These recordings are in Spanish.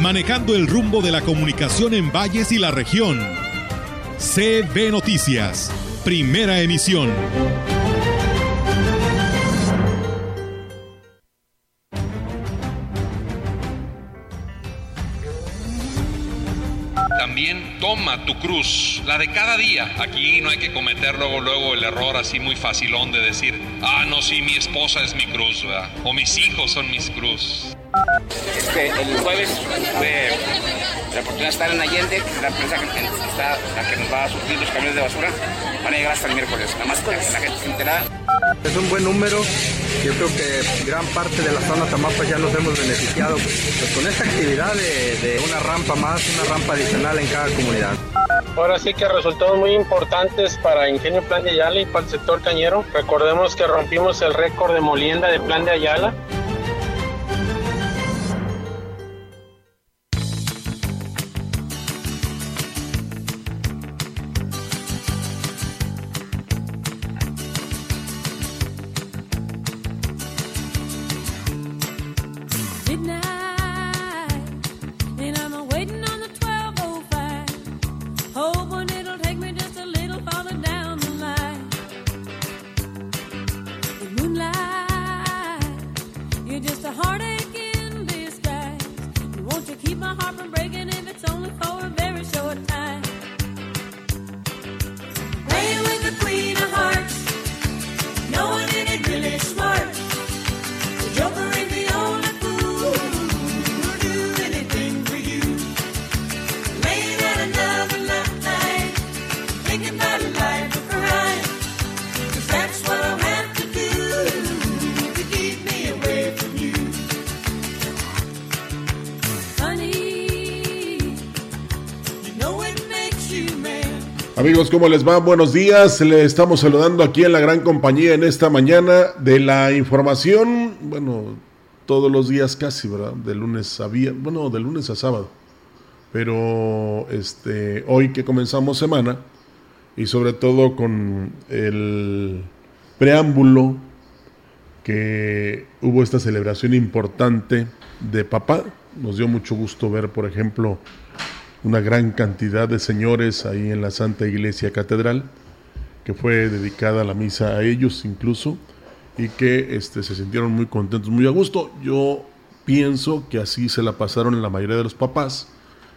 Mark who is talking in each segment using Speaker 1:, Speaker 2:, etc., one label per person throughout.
Speaker 1: manejando el rumbo de la comunicación en valles y la región. CB Noticias, primera emisión.
Speaker 2: También toma tu cruz, la de cada día. Aquí no hay que cometer luego, luego el error así muy facilón de decir, ah, no, sí, mi esposa es mi cruz, o mis hijos son mis cruz.
Speaker 3: Este, el jueves tuve la oportunidad de estar en Allende, que es la empresa que, está, la que nos va a surtir los camiones de basura. Van a llegar hasta el miércoles. Nada más que la gente se enterada.
Speaker 4: Es un buen número. Yo creo que gran parte de la zona Tamapa ya nos hemos beneficiado pues, con esta actividad de, de una rampa más, una rampa adicional en cada comunidad.
Speaker 5: Ahora sí que resultados muy importantes para Ingenio Plan de Ayala y para el sector cañero. Recordemos que rompimos el récord de molienda de Plan de Ayala.
Speaker 6: Amigos, ¿cómo les va? Buenos días. Le estamos saludando aquí en la gran compañía en esta mañana de la información. Bueno, todos los días casi, ¿verdad? De lunes a viernes, bueno, de lunes a sábado. Pero este, hoy que comenzamos semana y sobre todo con el preámbulo que hubo esta celebración importante de papá. Nos dio mucho gusto ver, por ejemplo, una gran cantidad de señores ahí en la Santa Iglesia Catedral, que fue dedicada la misa a ellos incluso, y que este, se sintieron muy contentos, muy a gusto. Yo pienso que así se la pasaron la mayoría de los papás,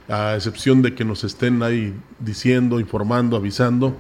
Speaker 6: a excepción de que nos estén ahí diciendo, informando, avisando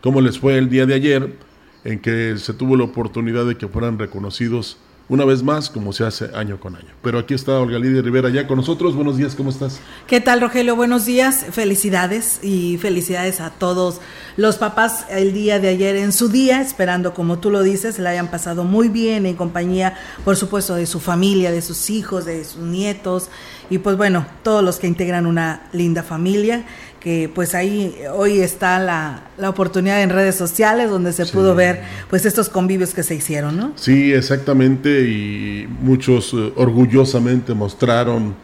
Speaker 6: cómo les fue el día de ayer, en que se tuvo la oportunidad de que fueran reconocidos una vez más, como se hace año con año. Pero aquí está Olga Lidia Rivera ya con nosotros. Buenos días, ¿cómo estás?
Speaker 7: ¿Qué tal, Rogelio? Buenos días, felicidades y felicidades a todos los papás el día de ayer en su día, esperando, como tú lo dices, la hayan pasado muy bien en compañía, por supuesto, de su familia, de sus hijos, de sus nietos y pues bueno, todos los que integran una linda familia que pues ahí hoy está la, la oportunidad en redes sociales donde se pudo ver pues estos convivios que se hicieron, ¿no?
Speaker 6: Sí, exactamente y muchos eh, orgullosamente mostraron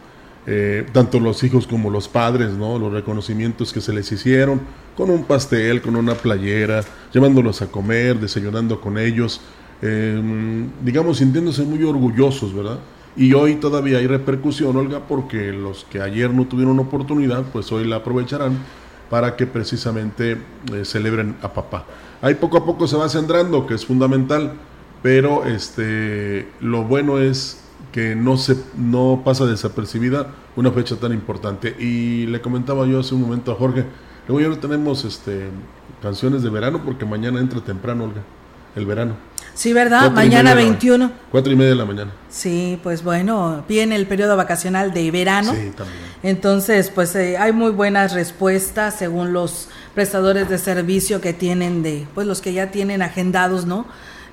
Speaker 6: eh, tanto los hijos como los padres, ¿no? Los reconocimientos que se les hicieron con un pastel, con una playera, llevándolos a comer, desayunando con ellos, em, digamos sintiéndose muy orgullosos, ¿verdad? Y hoy todavía hay repercusión, Olga, porque los que ayer no tuvieron oportunidad, pues hoy la aprovecharán para que precisamente eh, celebren a papá. Ahí poco a poco se va centrando, que es fundamental, pero este, lo bueno es que no, se, no pasa desapercibida una fecha tan importante. Y le comentaba yo hace un momento a Jorge, luego ya no tenemos este, canciones de verano porque mañana entra temprano, Olga, el verano.
Speaker 7: Sí, ¿verdad? Mañana 21.
Speaker 6: Cuatro y media de la mañana.
Speaker 7: Sí, pues bueno, viene el periodo vacacional de verano.
Speaker 6: Sí, también.
Speaker 7: Entonces, pues eh, hay muy buenas respuestas según los prestadores de servicio que tienen de, pues los que ya tienen agendados, ¿no?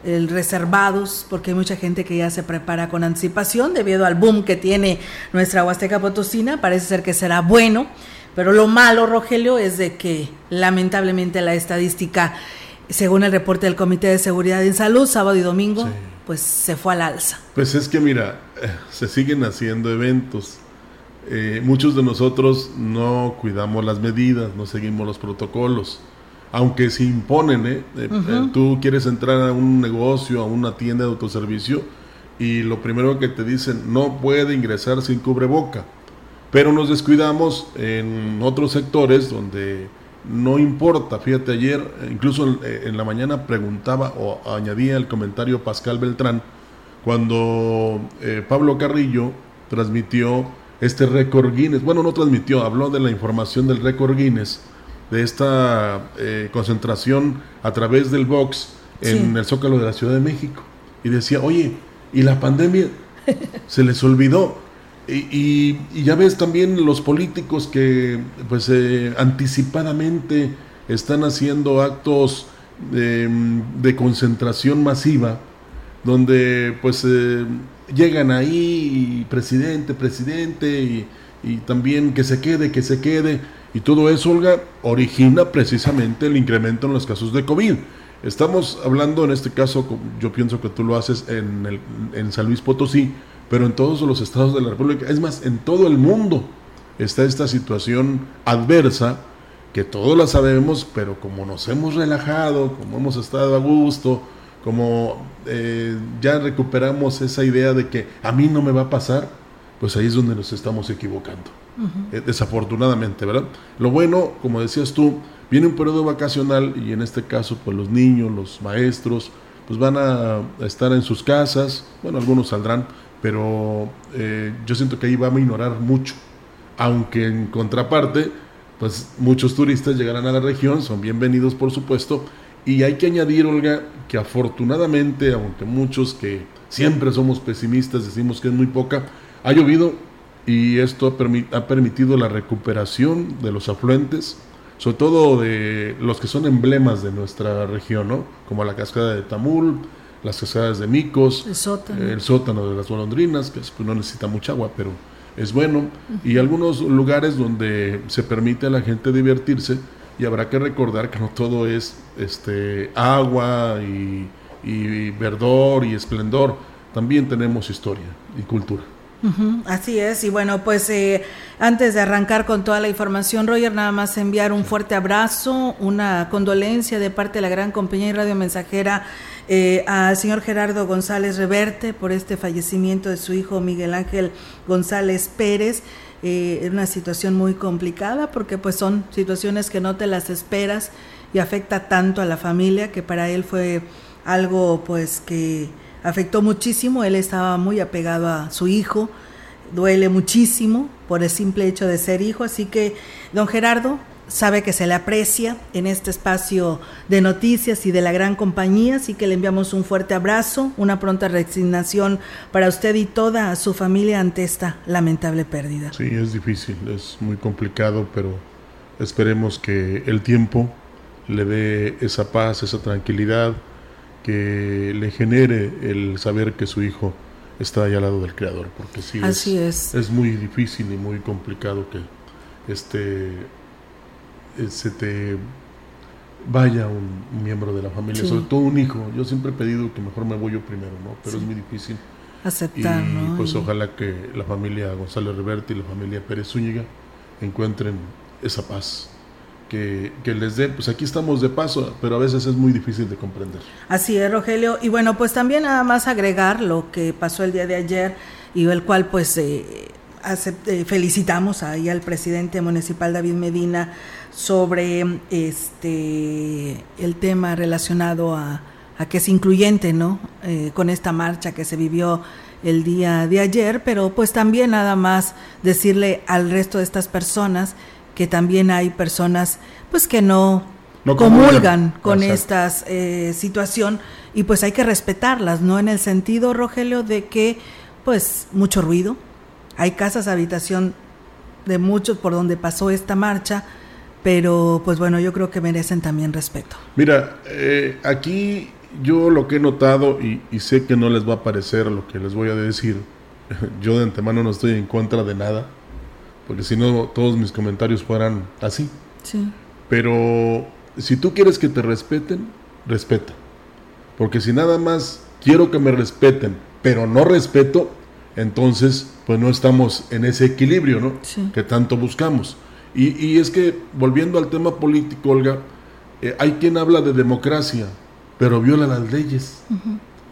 Speaker 7: El reservados, porque hay mucha gente que ya se prepara con anticipación debido al boom que tiene nuestra Huasteca Potosina. Parece ser que será bueno Pero lo malo, Rogelio, es de que lamentablemente la estadística, según el reporte del Comité de Seguridad en Salud, sábado y domingo, pues se fue al alza.
Speaker 6: Pues es que mira, eh, se siguen haciendo eventos. Eh, muchos de nosotros no cuidamos las medidas, no seguimos los protocolos, aunque se imponen. ¿eh? tú quieres entrar a un negocio, a una tienda de autoservicio, y lo primero que te dicen, no puede ingresar sin cubreboca. Pero nos descuidamos en otros sectores donde no importa. Fíjate, ayer, incluso en, la mañana preguntaba o añadía el comentario Pascal Beltrán, cuando eh, Pablo Carrillo transmitió este récord Guinness. Bueno, no transmitió, habló de la información del récord Guinness, de esta eh, concentración a través del box en el Zócalo de la Ciudad de México. Y decía, oye, ¿y la pandemia? Se les olvidó. Y, ya ves también los políticos que pues eh, anticipadamente están haciendo actos de, concentración masiva donde pues eh, llegan ahí presidente, presidente y, y, también que se quede, que se quede y todo eso, Olga, origina precisamente el incremento en los casos de COVID. Estamos hablando en este caso, yo pienso que tú lo haces en, el, en San Luis Potosí, pero en todos los estados de la República, es más, en todo el mundo está esta situación adversa que todos la sabemos, pero como nos hemos relajado, como hemos estado a gusto, como eh, ya recuperamos esa idea de que a mí no me va a pasar, pues ahí es donde nos estamos equivocando. Eh, desafortunadamente, ¿verdad? Lo bueno, como decías tú, viene un periodo vacacional y en este caso, pues los niños, los maestros, pues van a estar en sus casas, bueno, algunos saldrán, pero eh, yo siento que ahí va a minorar mucho, aunque en contraparte, pues muchos turistas llegarán a la región, son bienvenidos por supuesto, y hay que añadir, Olga, que afortunadamente, aunque muchos que siempre somos pesimistas decimos que es muy poca, ha llovido y esto ha, ha permitido la recuperación de los afluentes, sobre todo de los que son emblemas de nuestra región, ¿no? como la cascada de Tamul, las cascadas de micos, el sótano, de las golondrinas, que pues, no necesita mucha agua, pero es bueno, y algunos lugares donde se permite a la gente divertirse, y habrá que recordar que no todo es este agua y, y verdor y esplendor, también tenemos historia y cultura
Speaker 7: así es, y bueno, pues eh, antes de arrancar con toda la información, Roger, nada más enviar un fuerte abrazo, una condolencia de parte de la gran compañía y radio mensajera eh, al señor Gerardo González Reverte por este fallecimiento de su hijo Miguel Ángel González Pérez. Eh, una situación muy complicada porque pues son situaciones que no te las esperas y afecta tanto a la familia que para él fue algo pues que afectó muchísimo, él estaba muy apegado a su hijo, duele muchísimo por el simple hecho de ser hijo, así que don Gerardo sabe que se le aprecia en este espacio de noticias y de la gran compañía, así que le enviamos un fuerte abrazo, una pronta resignación para usted y toda su familia ante esta lamentable pérdida.
Speaker 6: Sí, es difícil, es muy complicado, pero esperemos que el tiempo le dé esa paz, esa tranquilidad, que le genere el saber que su hijo está ahí al lado del creador, porque sí es, es. muy difícil y muy complicado que este eh, se te vaya un miembro de la familia, sobre todo un hijo. Yo siempre he pedido que mejor me voy yo primero, ¿no? Pero es muy difícil.
Speaker 7: Aceptar,
Speaker 6: y, pues ojalá que la familia González Reverte y la familia Pérez Zúñiga encuentren esa paz que, les dé, pues aquí estamos de paso, pero a veces es muy difícil de comprender.
Speaker 7: Así es, Rogelio. Y bueno, pues también nada más agregar lo que pasó el día de ayer y el cual pues eh, eh, felicitamos ahí al presidente municipal David Medina sobre este el tema relacionado a, que es incluyente, ¿no? Eh, con esta marcha que se vivió el día de ayer, pero pues también nada más decirle al resto de estas personas que también hay personas pues que no, comulgan con esta eh, situación y pues hay que respetarlas, ¿no? En el sentido, Rogelio, de que pues mucho ruido, hay casas, habitación de muchos por donde pasó esta marcha, pero pues bueno, yo creo que merecen también respeto.
Speaker 6: Mira, eh, aquí yo lo que he notado y, y, sé que no les va a parecer lo que les voy a decir, yo de antemano no estoy en contra de nada, porque si no todos mis comentarios fueran así.
Speaker 7: Sí.
Speaker 6: Pero si tú quieres que te respeten, respeta. Porque si nada más quiero que me respeten, pero no respeto, entonces pues no estamos en ese equilibrio, ¿no?
Speaker 7: Sí.
Speaker 6: Que tanto buscamos. Y, y es que, volviendo al tema político, Olga, eh, hay quien habla de democracia, pero viola las leyes.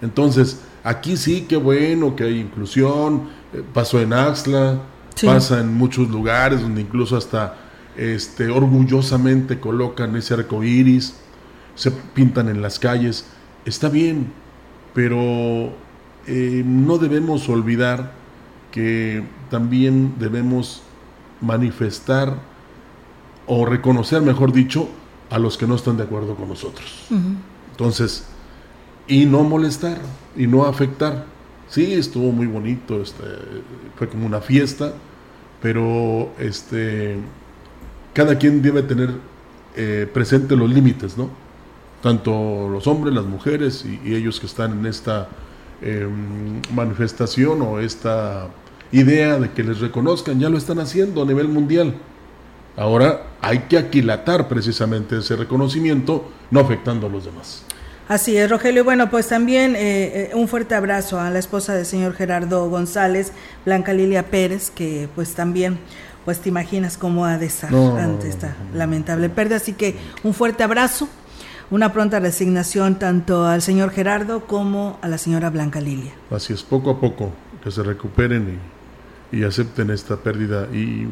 Speaker 6: Entonces, aquí sí, qué bueno que hay inclusión, eh, pasó en Axla,
Speaker 7: Sí.
Speaker 6: pasa en muchos lugares donde incluso hasta este, orgullosamente colocan ese arco iris, se pintan en las calles. Está bien, pero eh, no debemos olvidar que también debemos manifestar o reconocer, mejor dicho, a los que no están de acuerdo con nosotros. Entonces, y no molestar y no afectar. Sí, estuvo muy bonito, este, fue como una fiesta, pero este, cada quien debe tener eh, presente los límites, ¿no? Tanto los hombres, las mujeres y, ellos que están en esta eh, manifestación o esta idea de que les reconozcan, ya lo están haciendo a nivel mundial. Ahora hay que aquilatar precisamente ese reconocimiento, no afectando a los demás.
Speaker 7: Así es, Rogelio. Bueno, pues también eh, eh, un fuerte abrazo a la esposa del señor Gerardo González, Blanca Lilia Pérez, que pues también, pues te imaginas cómo ha de estar
Speaker 6: No,
Speaker 7: ante esta lamentable pérdida. Así que un fuerte abrazo, una pronta resignación tanto al señor Gerardo como a la señora Blanca Lilia.
Speaker 6: Así es, poco a poco que se recuperen y, y acepten esta pérdida y eh,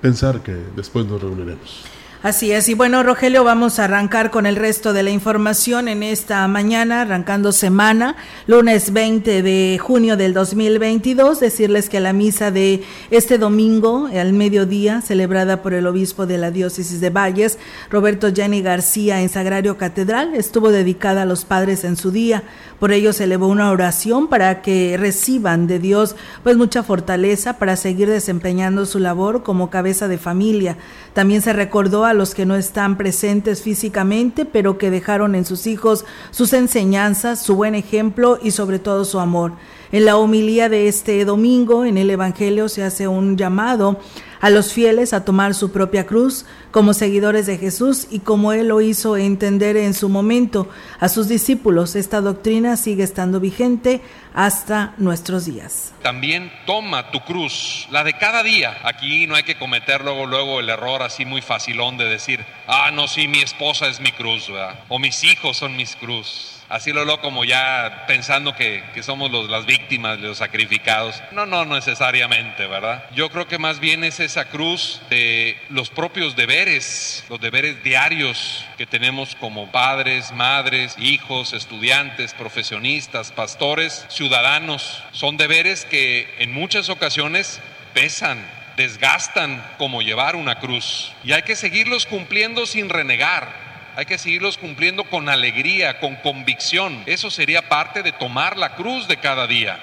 Speaker 6: pensar que después nos reuniremos.
Speaker 7: Así es, y bueno, Rogelio, vamos a arrancar con el resto de la información en esta mañana, arrancando semana, lunes 20 de junio del 2022. Decirles que la misa de este domingo, al mediodía, celebrada por el obispo de la diócesis de Valles, Roberto Jenny García, en Sagrario Catedral, estuvo dedicada a los padres en su día. Por ello se elevó una oración para que reciban de Dios pues mucha fortaleza para seguir desempeñando su labor como cabeza de familia. También se recordó a los que no están presentes físicamente, pero que dejaron en sus hijos sus enseñanzas, su buen ejemplo y sobre todo su amor. En la homilía de este domingo, en el Evangelio, se hace un llamado a los fieles a tomar su propia cruz como seguidores de Jesús y como Él lo hizo entender en su momento a sus discípulos. Esta doctrina sigue estando vigente hasta nuestros días.
Speaker 2: También toma tu cruz, la de cada día. Aquí no hay que cometer luego, luego el error así muy facilón de decir, ah, no, sí, mi esposa es mi cruz. O mis hijos son mis cruz. Así lo lo como ya pensando que, que somos los, las víctimas, los sacrificados. No, no necesariamente, ¿verdad? Yo creo que más bien es esa cruz de los propios deberes, los deberes diarios que tenemos como padres, madres, hijos, estudiantes, profesionistas, pastores, ciudadanos. Son deberes que en muchas ocasiones pesan, desgastan como llevar una cruz. Y hay que seguirlos cumpliendo sin renegar. Hay que seguirlos cumpliendo con alegría, con convicción. Eso sería parte de tomar la cruz de cada día.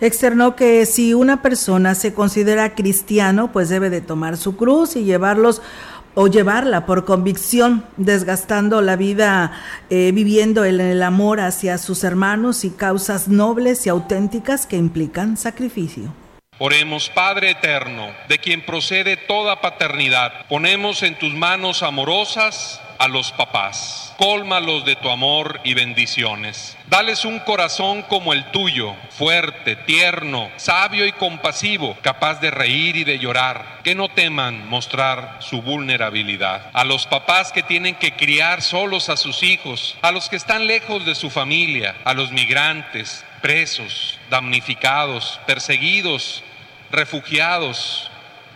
Speaker 7: Externó que si una persona se considera cristiano, pues debe de tomar su cruz y llevarlos o llevarla por convicción, desgastando la vida, eh, viviendo en el amor hacia sus hermanos y causas nobles y auténticas que implican sacrificio.
Speaker 2: Oremos, Padre eterno, de quien procede toda paternidad, ponemos en tus manos amorosas a los papás. Cólmalos de tu amor y bendiciones. Dales un corazón como el tuyo, fuerte, tierno, sabio y compasivo, capaz de reír y de llorar. Que no teman mostrar su vulnerabilidad. A los papás que tienen que criar solos a sus hijos, a los que están lejos de su familia, a los migrantes, presos, damnificados, perseguidos, refugiados,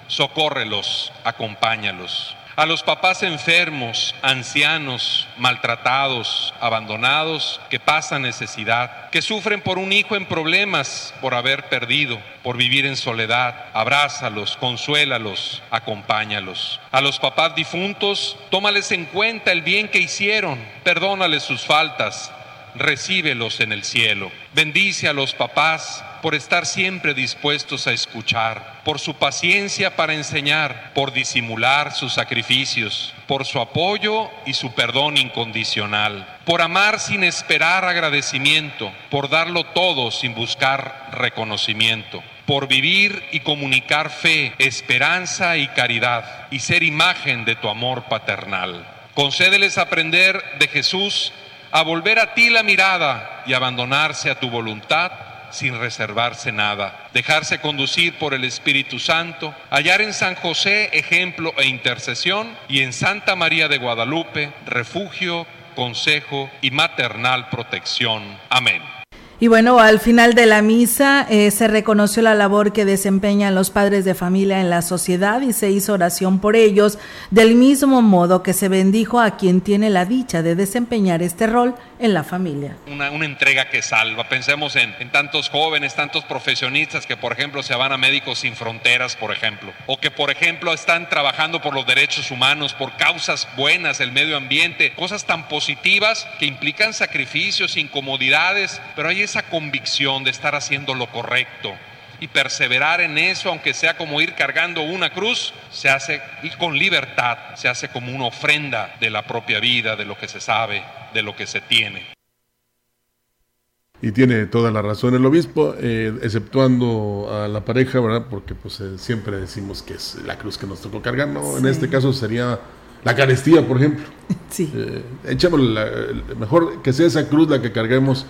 Speaker 2: socórrelos, acompáñalos. A los papás enfermos, ancianos, maltratados, abandonados, que pasan necesidad, que sufren por un hijo en problemas, por haber perdido, por vivir en soledad, abrázalos, consuélalos, acompáñalos. A los papás difuntos, tómales en cuenta el bien que hicieron, perdónales sus faltas, recíbelos en el cielo. Bendice a los papás por estar siempre dispuestos a escuchar, por su paciencia para enseñar, por disimular sus sacrificios, por su apoyo y su perdón incondicional, por amar sin esperar agradecimiento, por darlo todo sin buscar reconocimiento. por vivir y comunicar fe, esperanza y caridad, y ser imagen de tu amor paternal. Concédeles aprender de Jesús a volver a ti la mirada y abandonarse a tu voluntad sin reservarse nada, dejarse conducir por el Espíritu Santo, hallar en San José ejemplo e intercesión y en Santa María de Guadalupe refugio, consejo y maternal protección. Amén.
Speaker 7: Y bueno, al final de la misa eh, se reconoció la labor que desempeñan los padres de familia en la sociedad y se hizo oración por ellos, del mismo modo que se bendijo a quien tiene la dicha de desempeñar este rol en la familia.
Speaker 2: Una, entrega que salva. Pensemos en, en, tantos jóvenes, tantos profesionistas que, por ejemplo, se van a Médicos Sin Fronteras, por ejemplo, o que, por ejemplo, están trabajando por los derechos humanos, por causas buenas, el medio ambiente, cosas tan positivas que implican sacrificios, incomodidades, pero hay esa convicción de estar haciendo lo correcto y perseverar en eso, aunque sea como ir cargando una cruz, se hace y con libertad, se hace como una ofrenda de la propia vida, de lo que se sabe, de lo que se tiene.
Speaker 6: Y tiene toda la razón el obispo, eh, exceptuando a la pareja, ¿verdad? Porque pues eh, siempre decimos que es la cruz que nos tocó cargar, ¿no? En este caso sería la carestía, por ejemplo. Sí. Eh, mejor que sea esa cruz la que carguemos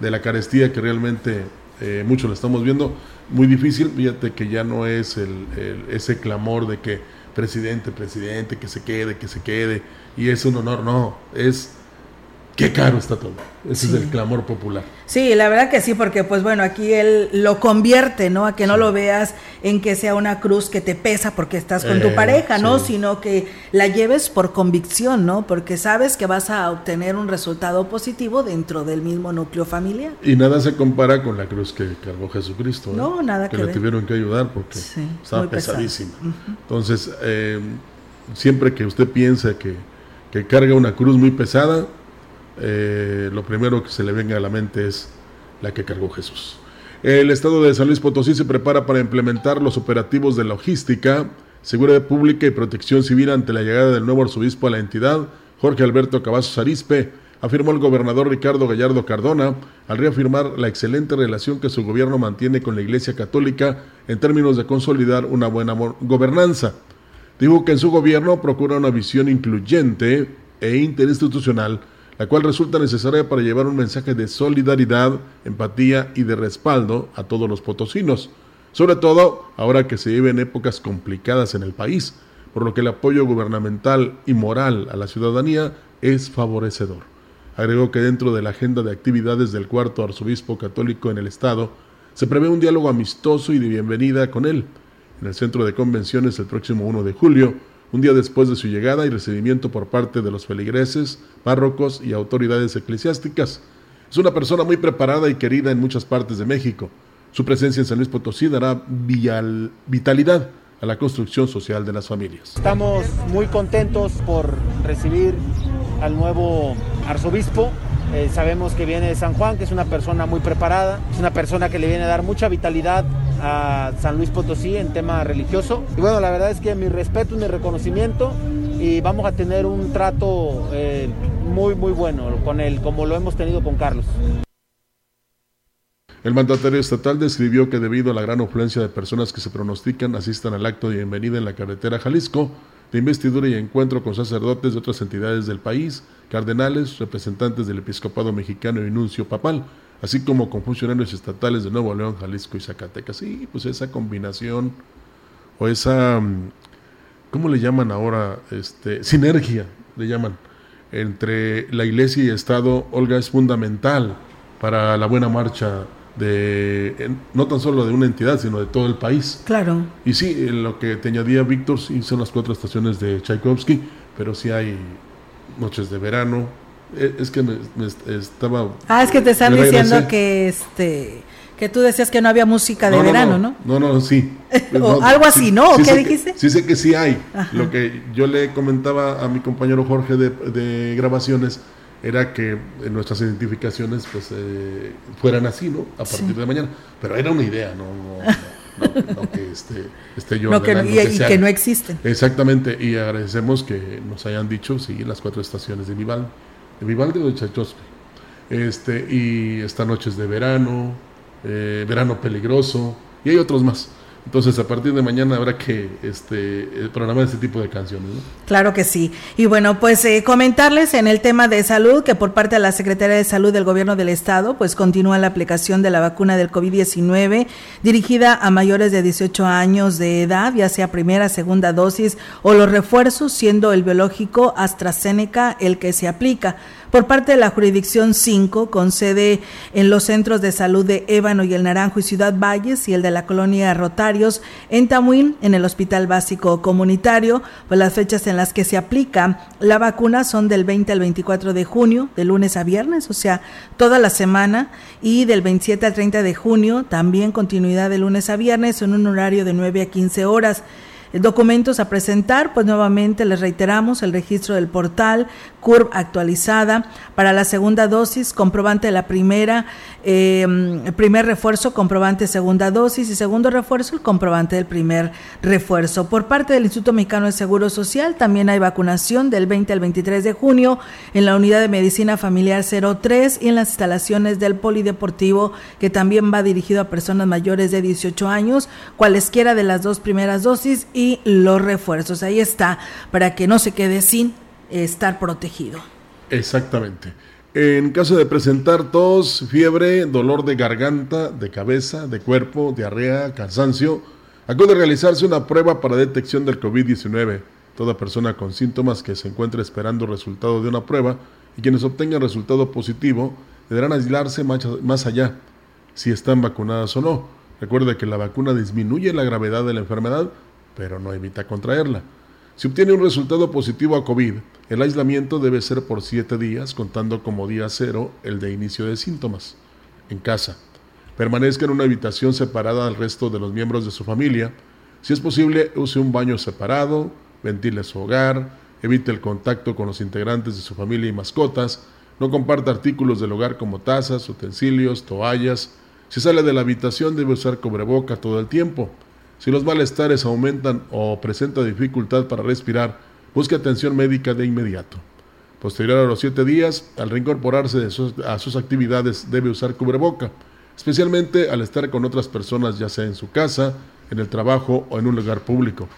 Speaker 6: de la carestía que realmente eh, muchos lo estamos viendo, muy difícil, fíjate que ya no es el, ese clamor de que presidente, presidente, que se quede, que se quede, y es un honor, no, es qué caro está todo. Ese es el clamor popular.
Speaker 7: Sí, la verdad que sí, porque pues bueno, aquí él lo convierte, ¿no? A que no lo veas en que sea una cruz que te pesa porque estás con tu eh, pareja, ¿no? Sino que la lleves por convicción, ¿no? Porque sabes que vas a obtener un resultado positivo dentro del mismo núcleo familiar.
Speaker 6: Y nada se compara con la cruz que cargó Jesucristo.
Speaker 7: ¿eh? No, nada
Speaker 6: que, que le tuvieron que ayudar porque estaba pesadísima. Entonces, eh, siempre que usted piensa que, que carga una cruz muy pesada, eh, lo primero que se le venga a la mente es la que cargó Jesús. El Estado de San Luis Potosí se prepara para implementar los operativos de logística, seguridad pública y protección civil ante la llegada del nuevo arzobispo a la entidad, Jorge Alberto Cavazos Arispe, afirmó el gobernador Ricardo Gallardo Cardona al reafirmar la excelente relación que su gobierno mantiene con la Iglesia Católica en términos de consolidar una buena gobernanza. Dijo que en su gobierno procura una visión incluyente e interinstitucional la cual resulta necesaria para llevar un mensaje de solidaridad, empatía y de respaldo a todos los potosinos, sobre todo ahora que se viven épocas complicadas en el país, por lo que el apoyo gubernamental y moral a la ciudadanía es favorecedor. Agregó que dentro de la agenda de actividades del cuarto arzobispo católico en el estado, se prevé un diálogo amistoso y de bienvenida con él en el centro de convenciones el próximo 1 de julio, un día después de su llegada y recibimiento por parte de los feligreses, párrocos y autoridades eclesiásticas. Es una persona muy preparada y querida en muchas partes de México. Su presencia en San Luis Potosí dará vitalidad a la construcción social de las familias.
Speaker 8: Estamos muy contentos por recibir al nuevo arzobispo eh, sabemos que viene de San Juan, que es una persona muy preparada, es una persona que le viene a dar mucha vitalidad a San Luis Potosí en tema religioso. Y bueno, la verdad es que mi respeto y mi reconocimiento y vamos a tener un trato eh, muy, muy bueno con él, como lo hemos tenido con Carlos.
Speaker 6: El mandatario estatal describió que debido a la gran afluencia de personas que se pronostican asistan al acto de bienvenida en la carretera Jalisco, de investidura y encuentro con sacerdotes de otras entidades del país, cardenales, representantes del episcopado mexicano y nuncio papal, así como con funcionarios estatales de Nuevo León, Jalisco y Zacatecas. Sí, pues esa combinación o esa, mm, ¿cómo le llaman ahora? Este, sinergia, le llaman, entre la iglesia y Estado, Olga, es fundamental para la buena marcha de no tan solo de una entidad, sino de todo el país.
Speaker 7: Claro.
Speaker 6: Y sí, lo que te añadía Víctor, sí son las cuatro estaciones de Tchaikovsky, pero sí hay noches de verano. E, es que me, estaba...
Speaker 7: Ah, es que te están diciendo que este que tú decías que no había música de verano, ¿no?
Speaker 6: No, no, sí.
Speaker 7: o algo así, ¿no? ¿O ¿Qué dijiste?
Speaker 6: sí sé que sí hay. Lo que yo le comentaba a mi compañero Jorge de, de grabaciones era que nuestras identificaciones pues eh, fueran así, ¿no? A partir de mañana. Pero era una idea, no, no, que esté, esté yo.
Speaker 7: No, que, y, que no existen.
Speaker 6: Exactamente, y agradecemos que nos hayan dicho, sí, las cuatro estaciones de Vivaldi, de Vivaldi o de Tchaikovsky. Este, y esta noche es de verano, eh, verano peligroso, Y hay otros más. Entonces, a partir de mañana habrá que este, eh, programar este tipo de canciones. ¿no?
Speaker 7: Claro que sí. Y bueno, pues eh, comentarles en el tema de salud que por parte de la Secretaría de Salud del Gobierno del Estado, pues continúa la aplicación de la vacuna del COVID-19 dirigida a mayores de 18 años de edad, ya sea primera, segunda dosis o los refuerzos, siendo el biológico AstraZeneca el que se aplica por parte de la jurisdicción 5, con sede en los centros de salud de Ébano y el Naranjo y Ciudad Valles y el de la colonia Rotarios en Tamuín, en el Hospital Básico Comunitario, pues las fechas en las que se aplica la vacuna son del 20 al 24 de junio, de lunes a viernes, o sea, toda la semana, y del 27 al 30 de junio, también continuidad de lunes a viernes en un horario de 9 a 15 horas. Documentos a presentar, pues nuevamente les reiteramos el registro del portal, CURB actualizada para la segunda dosis, comprobante de la primera, eh, primer refuerzo, comprobante segunda dosis y segundo refuerzo, el comprobante del primer refuerzo. Por parte del Instituto Mexicano de Seguro Social también hay vacunación del 20 al 23 de junio en la unidad de medicina familiar 03 y en las instalaciones del polideportivo que también va dirigido a personas mayores de 18 años, cualesquiera de las dos primeras dosis y los refuerzos. Ahí está, para que no se quede sin estar protegido.
Speaker 6: Exactamente. En caso de presentar tos, fiebre, dolor de garganta, de cabeza, de cuerpo, diarrea, cansancio, acude a realizarse una prueba para detección del COVID-19. Toda persona con síntomas que se encuentre esperando resultado de una prueba y quienes obtengan resultado positivo deberán aislarse más allá si están vacunadas o no. Recuerde que la vacuna disminuye la gravedad de la enfermedad, pero no evita contraerla. Si obtiene un resultado positivo a COVID, el aislamiento debe ser por siete días, contando como día cero el de inicio de síntomas, en casa. Permanezca en una habitación separada del resto de los miembros de su familia. Si es posible, use un baño separado, ventile su hogar, evite el contacto con los integrantes de su familia y mascotas, no comparta artículos del hogar como tazas, utensilios, toallas. Si sale de la habitación debe usar cobreboca todo el tiempo. Si los malestares aumentan o presenta dificultad para respirar, busque atención médica de inmediato. Posterior a los siete días, al reincorporarse a sus actividades, debe usar cubreboca, especialmente al estar con otras personas, ya sea en su casa, en el trabajo o en un lugar público.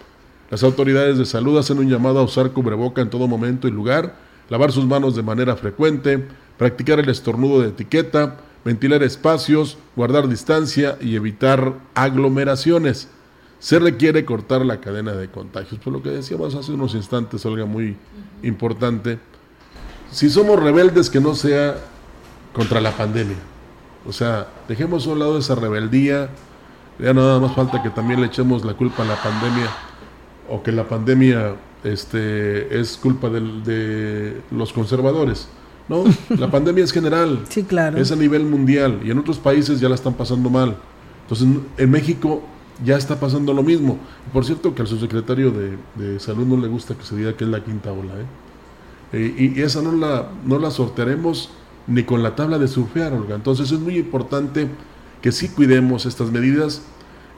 Speaker 6: Las autoridades de salud hacen un llamado a usar cubreboca en todo momento y lugar, lavar sus manos de manera frecuente, practicar el estornudo de etiqueta, ventilar espacios, guardar distancia y evitar aglomeraciones se requiere cortar la cadena de contagios. Por lo que decíamos hace unos instantes, algo muy importante. Si somos rebeldes, que no sea contra la pandemia. O sea, dejemos a un lado esa rebeldía. Ya nada más falta que también le echemos la culpa a la pandemia o que la pandemia este, es culpa de, de los conservadores. No, la pandemia es general.
Speaker 7: Sí, claro.
Speaker 6: Es a nivel mundial y en otros países ya la están pasando mal. Entonces, en México ya está pasando lo mismo. Por cierto, que al subsecretario de, Salud no le gusta que se diga que es la quinta ola. ¿eh? eh y, esa no la, no la sortearemos ni con la tabla de surfear, Olga. Entonces es muy importante que sí cuidemos estas medidas.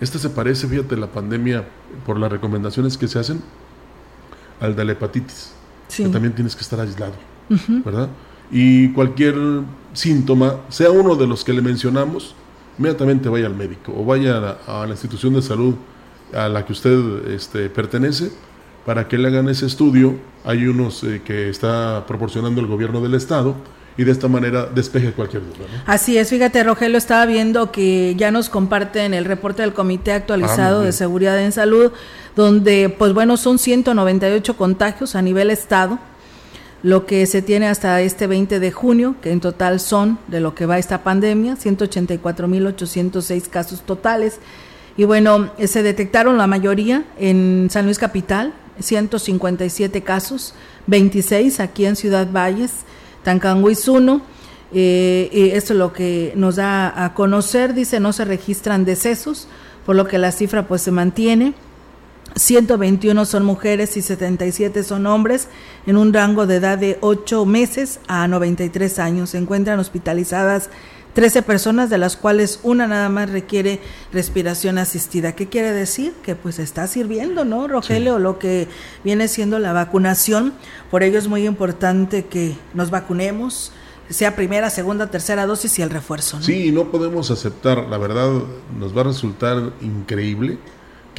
Speaker 6: Esta se parece, fíjate, la pandemia, por las recomendaciones que se hacen, al de la hepatitis. Que también tienes que estar aislado, ¿verdad? Y cualquier síntoma, sea uno de los que le mencionamos, inmediatamente vaya al médico o vaya a la, institución de salud a la que usted este, pertenece para que le hagan ese estudio. Hay unos eh, que está proporcionando el gobierno del estado y de esta manera despeje cualquier duda.
Speaker 7: Así es, fíjate Rogelio, estaba viendo que ya nos comparten el reporte del Comité Actualizado ah, de Seguridad en Salud, donde pues bueno, son 198 contagios a nivel estado, lo que se tiene hasta este 20 de junio, que en total son de lo que va esta pandemia, 184.806 casos totales. Y bueno, se detectaron la mayoría en San Luis Capital, 157 casos, 26 aquí en Ciudad Valles, Tancanguis 1. Eh, y esto es lo que nos da a conocer, dice, no se registran decesos, por lo que la cifra pues se mantiene. 121 son mujeres y 77 son hombres en un rango de edad de 8 meses a 93 años. Se encuentran hospitalizadas 13 personas, de las cuales una nada más requiere respiración asistida. ¿Qué quiere decir? Que pues está sirviendo, ¿no, Rogelio? Lo que viene siendo la vacunación. Por ello es muy importante que nos vacunemos, sea primera, segunda, tercera dosis y el refuerzo. ¿no?
Speaker 6: Sí, no podemos aceptar, la verdad nos va a resultar increíble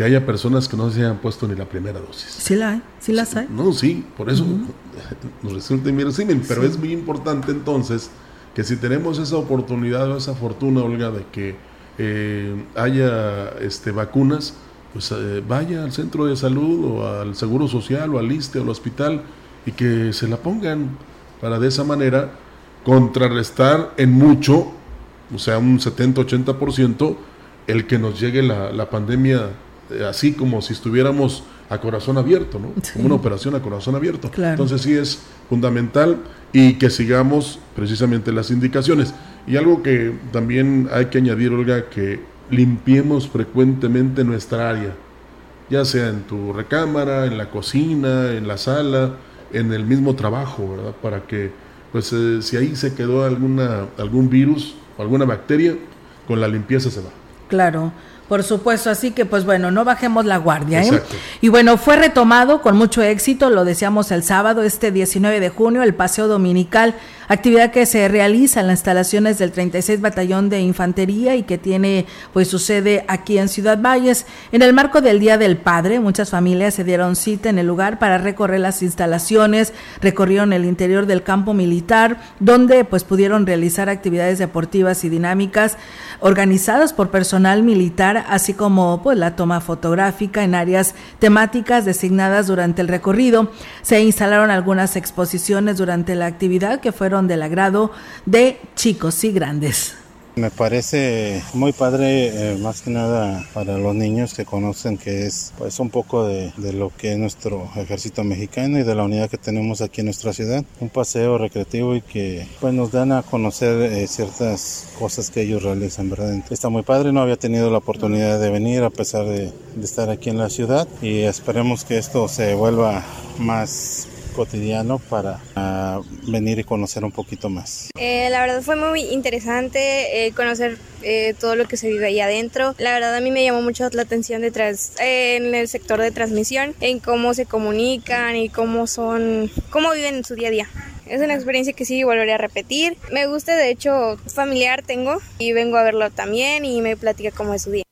Speaker 6: que haya personas que no se hayan puesto ni la primera dosis.
Speaker 7: Sí la hay, sí las hay.
Speaker 6: No, sí, por eso nos resulta inverosímil, pero es muy importante entonces que si tenemos esa oportunidad o esa fortuna, Olga, de que eh, haya este, vacunas, pues eh, vaya al centro de salud o al seguro social o al ISTE o al hospital y que se la pongan para de esa manera contrarrestar en mucho, o sea, un 70-80%, el que nos llegue la, la pandemia así como si estuviéramos a corazón abierto, ¿no? Como una operación a corazón abierto. Entonces sí es fundamental y que sigamos precisamente las indicaciones. Y algo que también hay que añadir, Olga, que limpiemos frecuentemente nuestra área, ya sea en tu recámara, en la cocina, en la sala, en el mismo trabajo, ¿verdad? Para que, pues, eh, si ahí se quedó alguna, algún virus o alguna bacteria, con la limpieza se va.
Speaker 7: Claro. Por supuesto, así que pues bueno, no bajemos la guardia. ¿eh? Y bueno, fue retomado con mucho éxito, lo decíamos el sábado, este 19 de junio, el paseo dominical, actividad que se realiza en las instalaciones del 36 Batallón de Infantería y que tiene pues su sede aquí en Ciudad Valles. En el marco del Día del Padre, muchas familias se dieron cita en el lugar para recorrer las instalaciones, recorrieron el interior del campo militar, donde pues pudieron realizar actividades deportivas y dinámicas organizadas por personal militar, así como pues la toma fotográfica en áreas temáticas designadas durante el recorrido. Se instalaron algunas exposiciones durante la actividad que fueron del agrado de chicos y grandes.
Speaker 9: Me parece muy padre, eh, más que nada para los niños que conocen que es pues un poco de, lo que es nuestro ejército mexicano y de la unidad que tenemos aquí en nuestra ciudad. Un paseo recreativo y que pues nos dan a conocer eh, ciertas cosas que ellos realizan, ¿verdad? Está muy padre, no había tenido la oportunidad de venir a pesar de, de estar aquí en la ciudad y esperemos que esto se vuelva más cotidiano para uh, venir y conocer un poquito más.
Speaker 10: Eh, la verdad fue muy interesante eh, conocer eh, todo lo que se vive ahí adentro. La verdad a mí me llamó mucho la atención detrás en el sector de transmisión, en cómo se comunican y cómo son, cómo viven en su día a día. Es una experiencia que sí volveré a repetir. Me gusta, de hecho, familiar tengo y vengo a verlo también y me platica cómo es su día.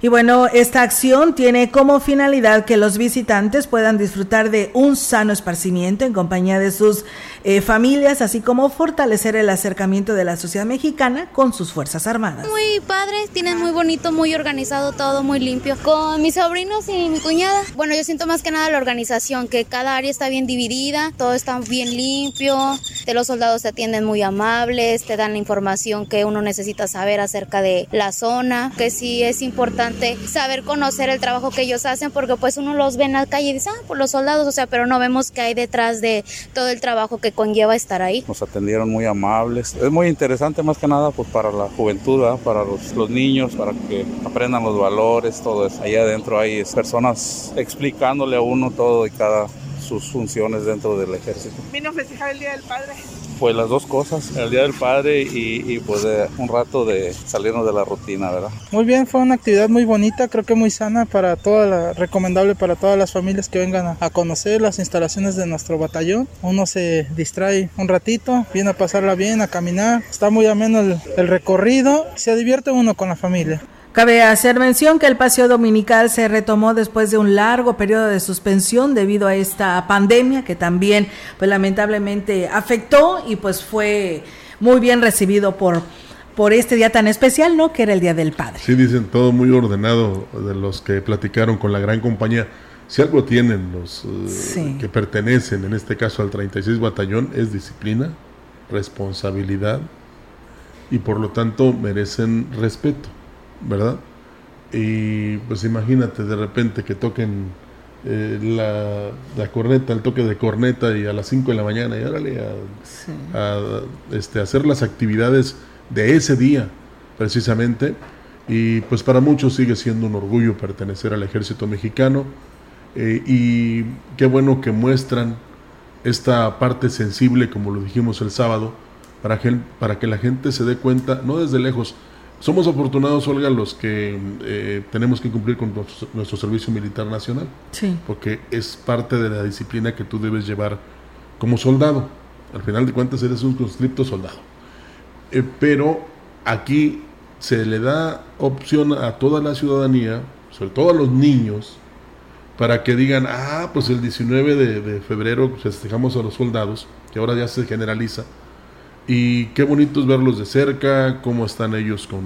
Speaker 7: Y bueno, esta acción tiene como finalidad que los visitantes puedan disfrutar de un sano esparcimiento en compañía de sus eh, familias, así como fortalecer el acercamiento de la sociedad mexicana con sus Fuerzas Armadas.
Speaker 11: Muy padre, tienen muy bonito, muy organizado todo, muy limpio. Con mis sobrinos y mi cuñada, bueno, yo siento más que nada la organización, que cada área está bien dividida, todo está bien limpio, de los soldados te atienden muy amables, te dan la información que uno necesita saber acerca de la zona, que sí es importante saber conocer el trabajo que ellos hacen porque pues uno los ve en la calle y dice, ah, pues los soldados, o sea, pero no vemos qué hay detrás de todo el trabajo que conlleva estar ahí.
Speaker 9: Nos atendieron muy amables. Es muy interesante más que nada pues para la juventud, para los, los, niños, para que aprendan los valores, todo eso. Ahí adentro hay personas explicándole a uno todo y cada sus funciones dentro del ejército.
Speaker 12: ¿Vino a festejar el Día del Padre?
Speaker 9: Pues las dos cosas, el Día del Padre y, pues un rato de salirnos de la rutina, ¿verdad?
Speaker 13: Muy bien, fue una actividad muy bonita, creo que muy sana para toda la, recomendable para todas las familias que vengan a, conocer las instalaciones de nuestro batallón. Uno se distrae un ratito, viene a pasarla bien, a caminar, está muy ameno el recorrido, se divierte uno con la familia.
Speaker 7: Cabe hacer mención que el paseo dominical se retomó después de un largo periodo de suspensión debido a esta pandemia que también pues lamentablemente afectó y pues fue muy bien recibido por por este día tan especial, ¿no? Que era el Día del Padre.
Speaker 6: Sí, dicen todo muy ordenado de los que platicaron con la gran compañía. Si algo tienen los eh, que pertenecen, en este caso al 36 Batallón, es disciplina, responsabilidad y por lo tanto merecen respeto. ¿Verdad? Y pues imagínate de repente que toquen eh, la, la, corneta, el toque de corneta y a las 5 de la mañana y órale a, este, hacer las actividades de ese día precisamente. Y pues para muchos sigue siendo un orgullo pertenecer al ejército mexicano. Eh, y qué bueno que muestran esta parte sensible, como lo dijimos el sábado, para que, para que la gente se dé cuenta, no desde lejos, somos afortunados, Olga, los que eh, tenemos que cumplir con nuestro, servicio militar nacional.
Speaker 7: Sí.
Speaker 6: Porque es parte de la disciplina que tú debes llevar como soldado. Al final de cuentas eres un conscripto soldado. Eh, pero aquí se le da opción a toda la ciudadanía, sobre todo a los niños, para que digan, ah, pues el 19 de, febrero festejamos a los soldados, que ahora ya se generaliza, y qué bonito es verlos de cerca, cómo están ellos con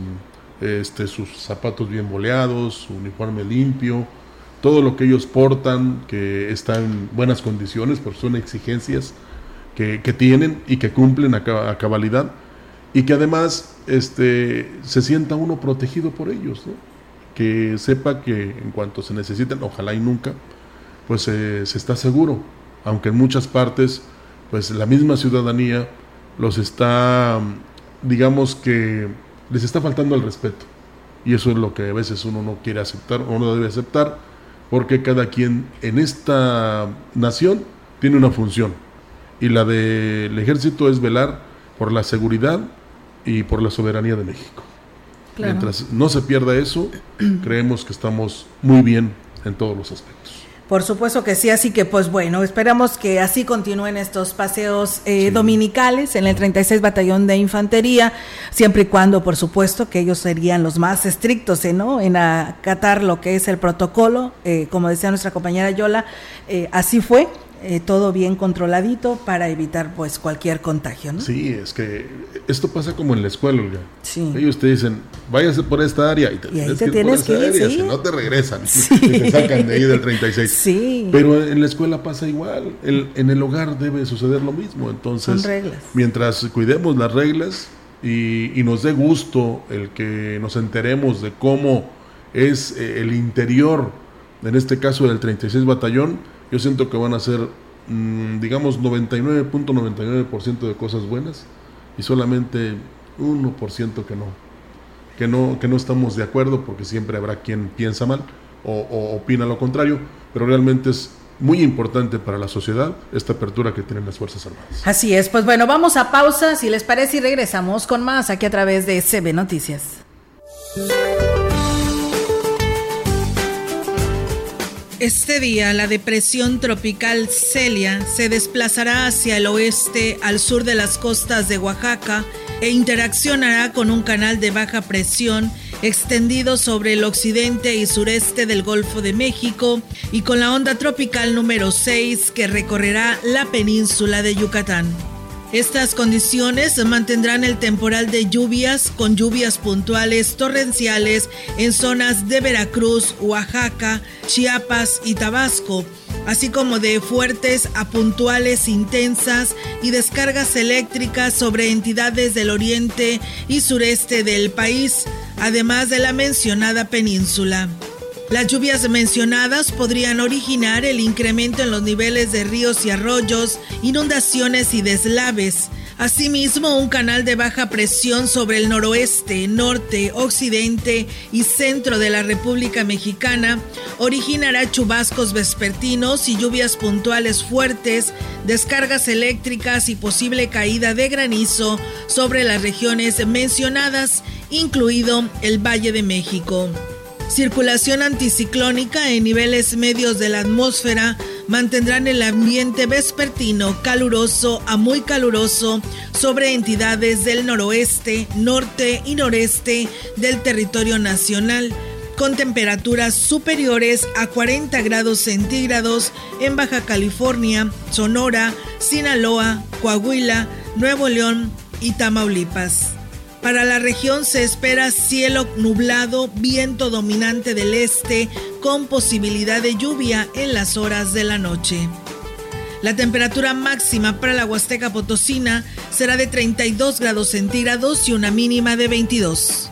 Speaker 6: este, sus zapatos bien boleados, su uniforme limpio, todo lo que ellos portan, que está en buenas condiciones, porque son exigencias que, tienen y que cumplen a, cabalidad, y que además este, se sienta uno protegido por ellos, que sepa que en cuanto se necesiten, ojalá y nunca, pues se está seguro, aunque en muchas partes, pues la misma ciudadanía los está, digamos que les está faltando el respeto. Y eso es lo que a veces uno no quiere aceptar o no debe aceptar, porque cada quien en esta nación tiene una función. Y la del ejército es velar por la seguridad y por la soberanía de México. Mientras no se pierda eso, creemos que estamos muy bien en todos los aspectos.
Speaker 7: Por supuesto que sí, así que pues bueno, esperamos que así continúen estos paseos eh, dominicales en el 36 Batallón de Infantería, siempre y cuando, por supuesto, que ellos serían los más estrictos ¿eh? ¿no? en acatar lo que es el protocolo, eh, como decía nuestra compañera Yola, así fue, eh, todo bien controladito para evitar pues cualquier contagio, ¿no?
Speaker 6: Sí, es que esto pasa como en la escuela, Olga. Sí. Ellos te dicen, váyase por esta área y te, tienes, que ir por esa área, si no te regresan, y te sacan de ahí del 36. Sí. Pero en la escuela pasa igual, en el hogar debe suceder lo mismo, entonces, mientras cuidemos las reglas y, y nos dé gusto el que nos enteremos de cómo es eh, el interior, en este caso del 36 Batallón, yo siento que van a ser, mm, digamos, 99.99% de cosas buenas y solamente 1% que no, que no, que no estamos de acuerdo porque siempre habrá quien piensa mal o, opina lo contrario, pero realmente es muy importante para la sociedad esta apertura que tienen las Fuerzas Armadas.
Speaker 7: Así es, pues bueno, vamos a pausa, si les parece, y regresamos con más aquí a través de CB Noticias. Este día la depresión tropical Celia se desplazará hacia el oeste al sur de las costas de Oaxaca e interaccionará con un canal de baja presión extendido sobre el occidente y sureste del Golfo de México y con la onda tropical número 6 que recorrerá la península de Yucatán. Estas condiciones mantendrán el temporal de lluvias con lluvias puntuales torrenciales en zonas de Veracruz, Oaxaca, Chiapas y Tabasco, así como de fuertes a puntuales intensas y descargas eléctricas sobre entidades del oriente y sureste del país, además de la mencionada península. Las lluvias mencionadas podrían originar el incremento en los niveles de ríos y arroyos, inundaciones y deslaves. Asimismo, un canal de baja presión sobre el noroeste, norte, occidente y centro de la República Mexicana originará chubascos vespertinos y lluvias puntuales fuertes, descargas eléctricas y posible caída de granizo sobre las regiones mencionadas, incluido el Valle de México. Circulación anticiclónica en niveles medios de la atmósfera mantendrán el ambiente vespertino caluroso a muy caluroso sobre entidades del noroeste, norte y noreste del territorio nacional, con temperaturas superiores a 40 grados centígrados en Baja California, Sonora, Sinaloa, Coahuila, Nuevo León y Tamaulipas. Para la región se espera cielo nublado, viento dominante del este, con posibilidad de lluvia en las horas de la noche. La temperatura máxima para la Huasteca Potosina será de 32 grados centígrados y una mínima de 22.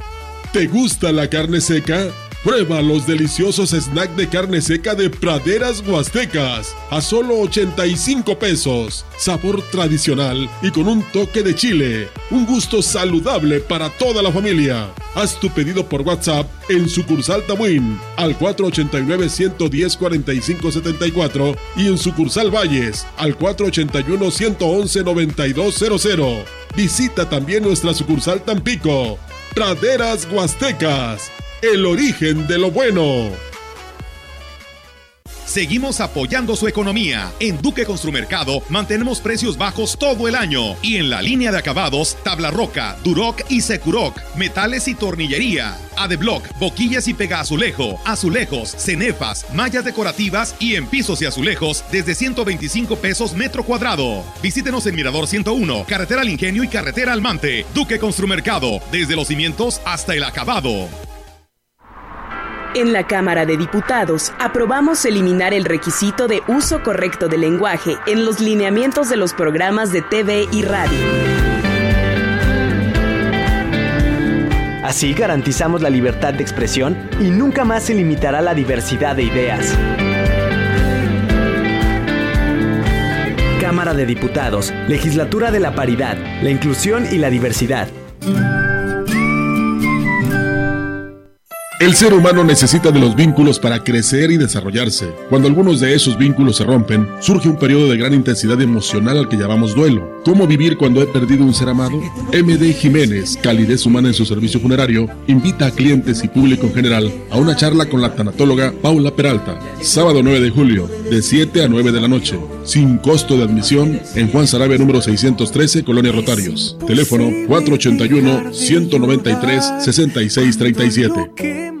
Speaker 6: ¿Te gusta la carne seca? Prueba los deliciosos snacks de carne seca de Praderas Huastecas a solo 85 pesos. Sabor tradicional y con un toque de chile. Un gusto saludable para toda la familia. Haz tu pedido por WhatsApp en sucursal Tamuín al 489-110-4574 y en sucursal Valles al 481-111-9200. Visita también nuestra sucursal Tampico. Praderas Huastecas el origen de lo bueno.
Speaker 1: Seguimos apoyando su economía. En Duque Construmercado mantenemos precios bajos todo el año. Y en la línea de acabados, tabla roca, Duroc y Securoc, metales y tornillería, Adeblock, boquillas y pega azulejo, azulejos, cenefas, mallas decorativas y en pisos y azulejos desde 125 pesos metro cuadrado. Visítenos en Mirador 101, Carretera al Ingenio y Carretera Almante. Duque Construmercado, desde los cimientos hasta el acabado.
Speaker 14: En la Cámara de Diputados aprobamos eliminar el requisito de uso correcto del lenguaje en los lineamientos de los programas de TV y radio.
Speaker 15: Así garantizamos la libertad de expresión y nunca más se limitará la diversidad de ideas. Cámara de Diputados, Legislatura de la Paridad, la Inclusión y la Diversidad.
Speaker 6: El ser humano necesita de los vínculos para crecer y desarrollarse. Cuando algunos de esos vínculos se rompen, surge un periodo de gran intensidad emocional al que llamamos duelo. ¿Cómo vivir cuando he perdido un ser amado? MD Jiménez, calidez humana en su servicio funerario, invita a clientes y público en general a una charla con la tanatóloga Paula Peralta, sábado 9 de julio, de 7 a 9 de la noche, sin costo de admisión en Juan Sarabia número 613, Colonia Rotarios. Teléfono 481 193 6637.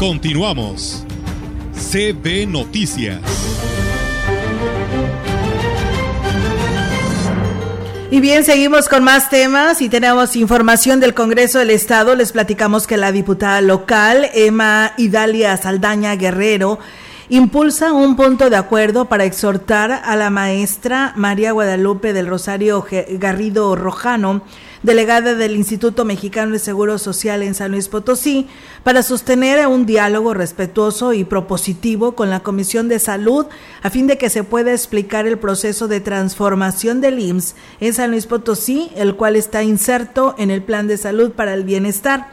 Speaker 1: Continuamos. CB Noticias.
Speaker 7: Y bien, seguimos con más temas y tenemos información del Congreso del Estado. Les platicamos que la diputada local, Emma Idalia Saldaña Guerrero, impulsa un punto de acuerdo para exhortar a la maestra María Guadalupe del Rosario Garrido Rojano delegada del Instituto Mexicano de Seguro Social en San Luis Potosí, para sostener un diálogo respetuoso y propositivo con la Comisión de Salud a fin de que se pueda explicar el proceso de transformación del IMSS en San Luis Potosí, el cual está inserto en el Plan de Salud para el Bienestar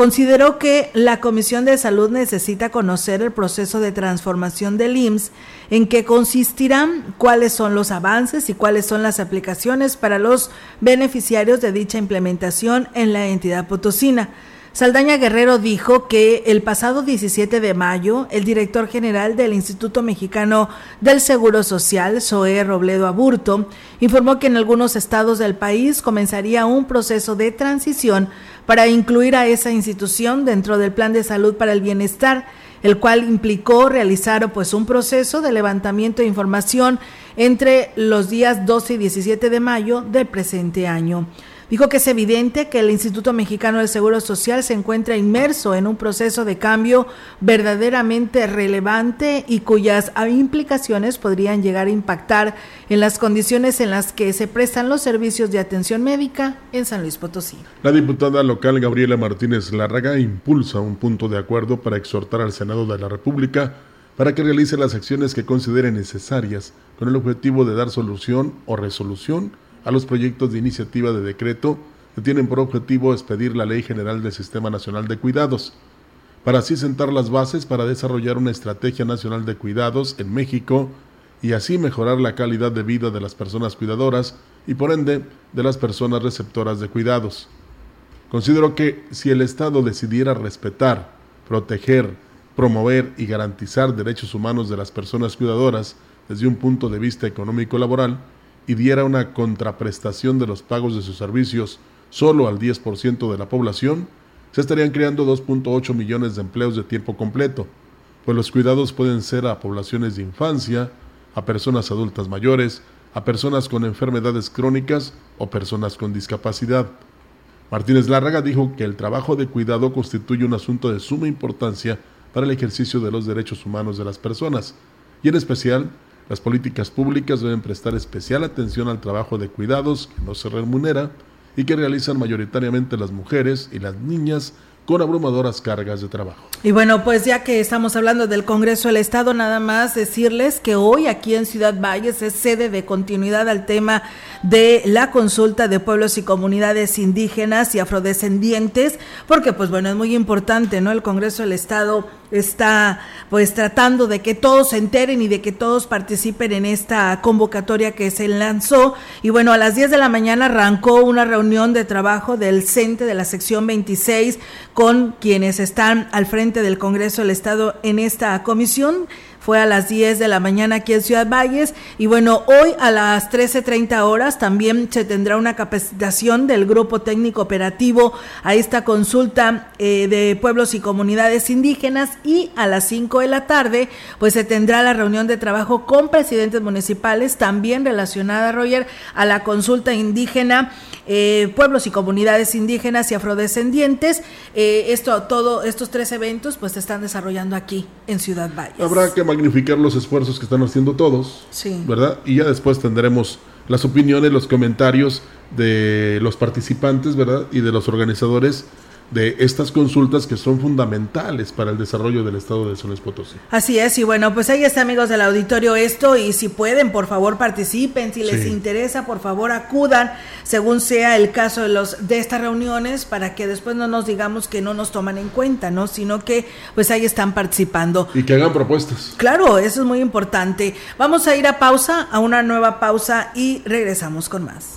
Speaker 7: consideró que la Comisión de Salud necesita conocer el proceso de transformación del IMSS, en qué consistirán, cuáles son los avances y cuáles son las aplicaciones para los beneficiarios de dicha implementación en la entidad potosina. Saldaña Guerrero dijo que el pasado 17 de mayo, el director general del Instituto Mexicano del Seguro Social, Zoé Robledo Aburto, informó que en algunos estados del país comenzaría un proceso de transición para incluir a esa institución dentro del Plan de Salud para el Bienestar, el cual implicó realizar pues un proceso de levantamiento de información entre los días 12 y 17 de mayo del presente año. Dijo que es evidente que el Instituto Mexicano del Seguro Social se encuentra inmerso en un proceso de cambio verdaderamente relevante y cuyas implicaciones podrían llegar a impactar en las condiciones en las que se prestan los servicios de atención médica en San Luis Potosí.
Speaker 6: La diputada local Gabriela Martínez Larraga impulsa un punto de acuerdo para exhortar al Senado de la República para que realice las acciones que considere necesarias con el objetivo de dar solución o resolución a los proyectos de iniciativa de decreto que tienen por objetivo expedir la Ley General del Sistema Nacional de Cuidados, para así sentar las bases para desarrollar una estrategia nacional de cuidados en México y así mejorar la calidad de vida de las personas cuidadoras y por ende de las personas receptoras de cuidados. Considero que si el Estado decidiera respetar, proteger, promover y garantizar derechos humanos de las personas cuidadoras desde un punto de vista económico-laboral, y diera una contraprestación de los pagos de sus servicios solo al 10% de la población, se estarían creando 2.8 millones de empleos de tiempo completo, pues los cuidados pueden ser a poblaciones de infancia, a personas adultas mayores, a personas con enfermedades crónicas o personas con discapacidad. Martínez Lárraga dijo que el trabajo de cuidado constituye un asunto de suma importancia para el ejercicio de los derechos humanos de las personas, y en especial las políticas públicas deben prestar especial atención al trabajo de cuidados que no se remunera y que realizan mayoritariamente las mujeres y las niñas con abrumadoras cargas de trabajo.
Speaker 7: Y bueno, pues ya que estamos hablando del Congreso del Estado, nada más decirles que hoy aquí en Ciudad Valles es sede de continuidad al tema de la consulta de pueblos y comunidades indígenas y afrodescendientes, porque pues bueno, es muy importante, ¿no? El Congreso del Estado está pues tratando de que todos se enteren y de que todos participen en esta convocatoria que se lanzó. Y bueno, a las 10 de la mañana arrancó una reunión de trabajo del CENTE de la sección 26 con quienes están al frente del Congreso del Estado en esta comisión fue a las 10 de la mañana aquí en Ciudad Valles y bueno, hoy a las 13.30 horas también se tendrá una capacitación del Grupo Técnico Operativo a esta consulta eh, de pueblos y comunidades indígenas y a las 5 de la tarde pues se tendrá la reunión de trabajo con presidentes municipales también relacionada, Roger, a la consulta indígena eh, pueblos y comunidades indígenas y afrodescendientes. Eh, esto, todo, estos tres eventos pues se están desarrollando aquí en Ciudad Valles.
Speaker 6: Habrá que magnificar los esfuerzos que están haciendo todos,
Speaker 7: sí.
Speaker 6: ¿verdad? Y ya después tendremos las opiniones, los comentarios de los participantes, ¿verdad? Y de los organizadores de estas consultas que son fundamentales para el desarrollo del estado de San Luis Potosí.
Speaker 7: Así es, y bueno, pues ahí está amigos del auditorio esto y si pueden, por favor participen, si les interesa, por favor acudan, según sea el caso de los de estas reuniones para que después no nos digamos que no nos toman en cuenta, ¿no? Sino que pues ahí están participando.
Speaker 6: Y que hagan propuestas.
Speaker 7: Claro, eso es muy importante. Vamos a ir a pausa, a una nueva pausa y regresamos con más.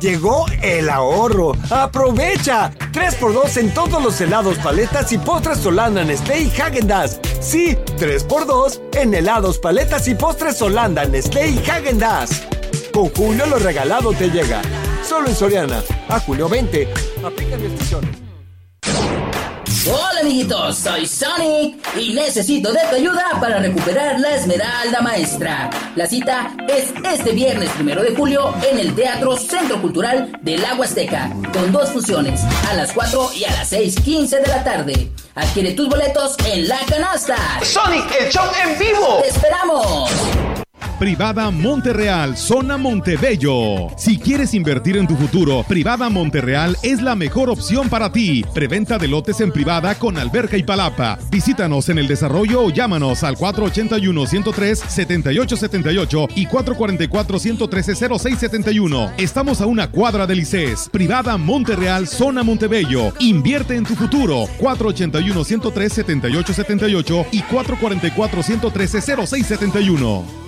Speaker 16: Llegó el ahorro. ¡Aprovecha! 3x2 en todos los helados, paletas y postres Holanda, Nestlé y Häagen-Dazs. Sí, 3x2 en helados, paletas y postres Holanda, Nestlé y Häagen-Dazs. Con Julio lo regalado te llega. Solo en Soriana. A julio 20. Aplican restricciones.
Speaker 17: Hola amiguitos, soy Sonic y necesito de tu ayuda para recuperar la Esmeralda Maestra. La cita es este viernes primero de julio en el Teatro Centro Cultural del Agua Azteca, con dos funciones, a las 4 y a las 6.15 de la tarde. Adquiere tus boletos en la canasta.
Speaker 18: Sonic, el show en vivo.
Speaker 17: ¡Te esperamos!
Speaker 1: Privada Monterreal, zona Montebello. Si quieres invertir en tu futuro, Privada Monterreal es la mejor opción para ti. Preventa de lotes en privada con alberca y palapa. Visítanos en el desarrollo o llámanos al 481-103-7878 y 444-113-0671. Estamos a una cuadra del ICES. Privada Monterreal, zona Montebello. Invierte en tu futuro. 481-103-7878 y 444-113-0671.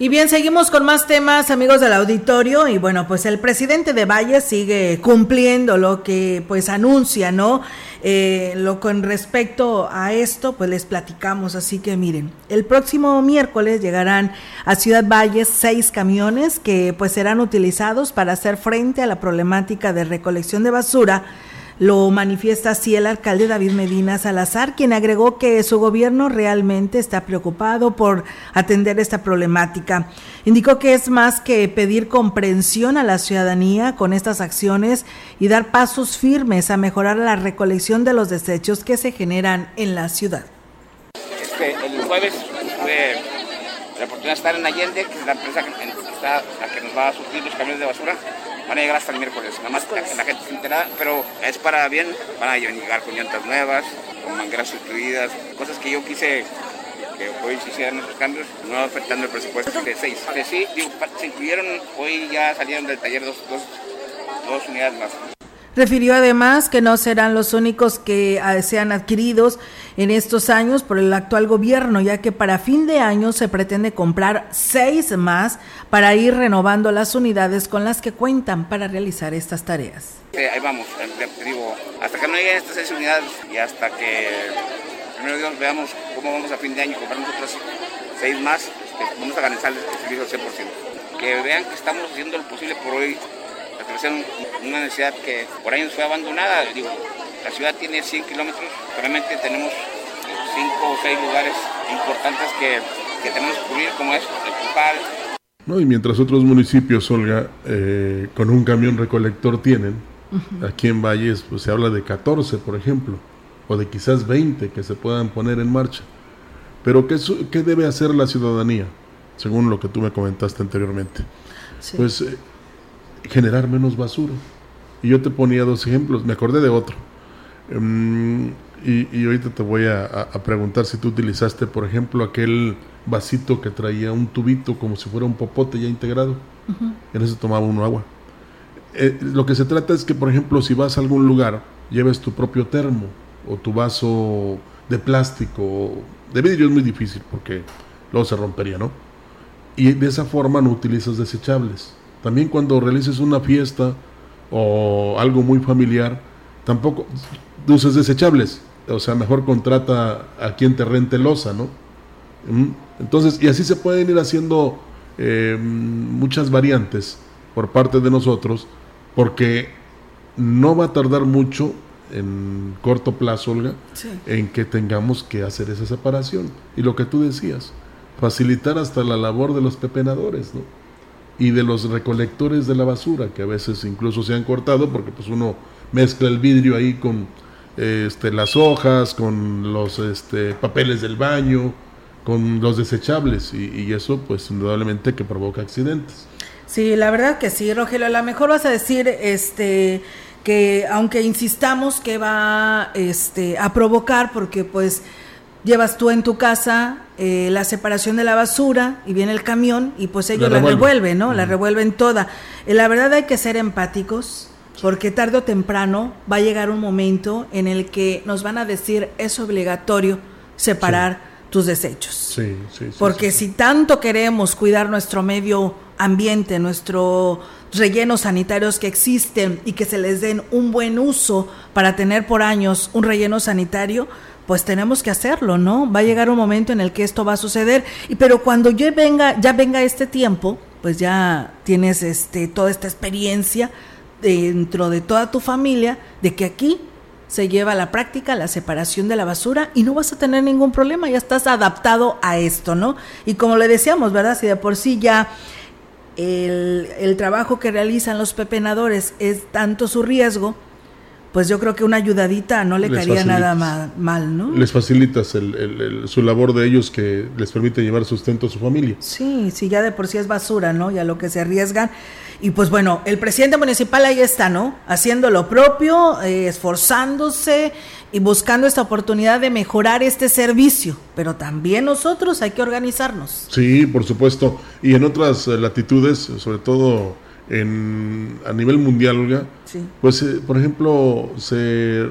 Speaker 7: Y bien, seguimos con más temas, amigos del auditorio. Y bueno, pues el presidente de Valle sigue cumpliendo lo que pues anuncia, ¿no? Eh, lo con respecto a esto, pues les platicamos. Así que miren, el próximo miércoles llegarán a Ciudad Valles seis camiones que pues serán utilizados para hacer frente a la problemática de recolección de basura lo manifiesta así el alcalde David Medina Salazar, quien agregó que su gobierno realmente está preocupado por atender esta problemática. Indicó que es más que pedir comprensión a la ciudadanía con estas acciones y dar pasos firmes a mejorar la recolección de los desechos que se generan en la ciudad.
Speaker 19: Este, el jueves tuve la oportunidad de estar en Allende, que es la empresa que, nos va a los camiones de basura van a llegar hasta el miércoles. Nada más la, la gente se entera, pero es para bien. Van a llegar con llantas nuevas, con mangueras sustituidas, cosas que yo quise que hoy se hicieran esos cambios, no afectando el presupuesto de seis. De sí, digo, se incluyeron, hoy ya salieron del taller dos, dos, dos unidades más.
Speaker 7: Refirió además que no serán los únicos que ah, sean adquiridos en estos años por el actual gobierno, ya que para fin de año se pretende comprar seis más para ir renovando las unidades con las que cuentan para realizar estas tareas.
Speaker 19: Sí, ahí vamos, digo, hasta que no lleguen estas seis unidades y hasta que primero Dios veamos cómo vamos a fin de año y compramos otras seis más, este, vamos a garantizar el servicio al 100%. Que vean que estamos haciendo lo posible por hoy satisfacer una necesidad que por años fue abandonada. Digo, la ciudad tiene 100 kilómetros, realmente tenemos cinco o seis lugares importantes que, que tenemos que cubrir, como es el Pupal.
Speaker 6: No, y mientras otros municipios, Olga, eh, con un camión recolector tienen, uh -huh. aquí en Valles pues, se habla de 14, por ejemplo, o de quizás 20 que se puedan poner en marcha. Pero ¿qué, qué debe hacer la ciudadanía? Según lo que tú me comentaste anteriormente. Sí. Pues eh, generar menos basura. Y yo te ponía dos ejemplos, me acordé de otro. Um, y, y, ahorita te voy a, a, preguntar si tú utilizaste, por ejemplo, aquel vasito que traía un tubito como si fuera un popote ya integrado. Uh -huh. En ese tomaba uno agua. Eh, lo que se trata es que, por ejemplo, si vas a algún lugar, lleves tu propio termo o tu vaso de plástico. De vidrio es muy difícil porque luego se rompería, ¿no? Y de esa forma no utilizas desechables. También cuando realices una fiesta o algo muy familiar, tampoco uses desechables. O sea, mejor contrata a quien te rente losa, ¿no? Entonces, y así se pueden ir haciendo eh, muchas variantes por parte de nosotros, porque no va a tardar mucho en corto plazo, Olga, en que tengamos que hacer esa separación. Y lo que tú decías, facilitar hasta la labor de los pepenadores, ¿no? Y de los recolectores de la basura, que a veces incluso se han cortado porque pues uno mezcla el vidrio ahí con este, las hojas, con los este, papeles del baño, con los desechables y, y, eso pues indudablemente que provoca accidentes.
Speaker 7: Sí, la verdad que sí, Rogelio, a lo mejor vas a decir este que aunque insistamos que va este, a provocar, porque pues llevas tú en tu casa eh, la separación de la basura y viene el camión y pues ellos la, revuelven, ¿no? La revuelven toda. Eh, la verdad hay que ser empáticos porque tarde o temprano va a llegar un momento en el que nos van a decir es obligatorio separar tus desechos.
Speaker 6: Sí, sí,
Speaker 7: porque si tanto queremos cuidar nuestro medio ambiente, nuestro rellenos sanitarios que existen y que se les den un buen uso para tener por años un relleno sanitario, pues tenemos que hacerlo, ¿no? Va a llegar un momento en el que esto va a suceder, y pero cuando ya venga, ya venga este tiempo, pues ya tienes este toda esta experiencia dentro de toda tu familia de que aquí se lleva a la práctica la separación de la basura y no vas a tener ningún problema, ya estás adaptado a esto, ¿no? Y como le decíamos, ¿verdad? Si de por sí ya el, el trabajo que realizan los pepenadores es tanto su riesgo, pues yo creo que una ayudadita no le caería nada mal, ¿no?
Speaker 6: Les facilitas el, su labor de ellos que les permite llevar sustento a su familia.
Speaker 7: Sí, sí, ya de por sí es basura, ¿no? Y a lo que se arriesgan. Y pues bueno, el presidente municipal ahí está, ¿no? Haciendo lo propio, eh, esforzándose y buscando esta oportunidad de mejorar este servicio. Pero también nosotros hay que organizarnos.
Speaker 6: Sí, por supuesto. Y en otras eh, latitudes, sobre todo en, a nivel mundial, pues eh, por ejemplo se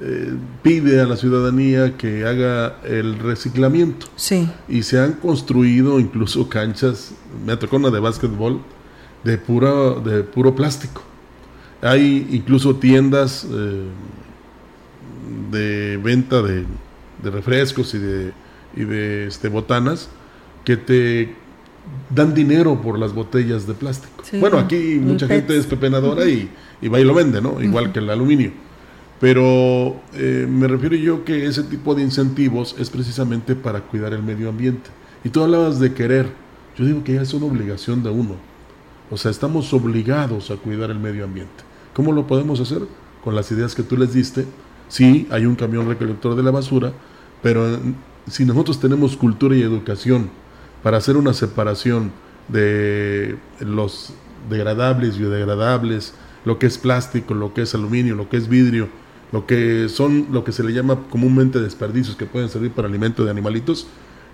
Speaker 6: eh, pide a la ciudadanía que haga el reciclamiento.
Speaker 7: Sí.
Speaker 6: Y se han construido incluso canchas, me tocó una de básquetbol, de, pura, de puro plástico. Hay incluso tiendas eh, de venta de, de, refrescos y de, y de este, botanas que te dan dinero por las botellas de plástico. bueno, aquí mucha gente es pepenadora y, y, va y lo vende, ¿no? Igual que el aluminio. Pero eh, me refiero yo que ese tipo de incentivos es precisamente para cuidar el medio ambiente. Y tú hablabas de querer. Yo digo que ya es una obligación de uno. O sea, estamos obligados a cuidar el medio ambiente. ¿Cómo lo podemos hacer? Con las ideas que tú les diste. Sí, hay un camión recolector de la basura, pero si nosotros tenemos cultura y educación, para hacer una separación de los degradables, biodegradables, lo que es plástico, lo que es aluminio, lo que es vidrio, lo que son lo que se le llama comúnmente desperdicios que pueden servir para alimento de animalitos,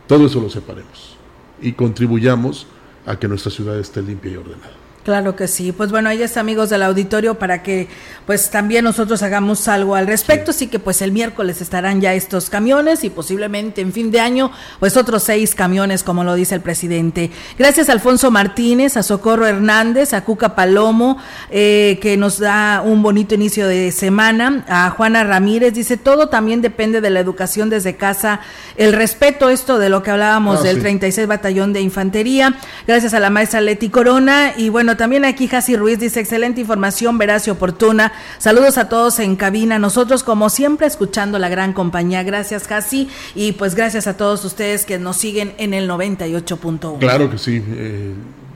Speaker 6: todo eso lo separemos y contribuyamos a que nuestra ciudad esté limpia y ordenada.
Speaker 7: Claro que sí. Pues bueno, ahí está amigos del auditorio para que pues también nosotros hagamos algo al respecto. Así que pues el miércoles estarán ya estos camiones y posiblemente en fin de año pues otros seis camiones como lo dice el presidente. Gracias a Alfonso Martínez, a Socorro Hernández, a Cuca Palomo eh, que nos da un bonito inicio de semana. A Juana Ramírez dice todo también depende de la educación desde casa. El respeto, esto de lo que hablábamos ah, del 36 Batallón de Infantería. Gracias a la maestra Leti Corona y bueno, también aquí Jasi Ruiz dice, excelente información, veraz y oportuna. Saludos a todos en cabina. Nosotros, como siempre, escuchando la gran compañía. Gracias, Jasi. Y pues gracias a todos ustedes que nos siguen en el 98.1.
Speaker 6: Claro que sí. Eh,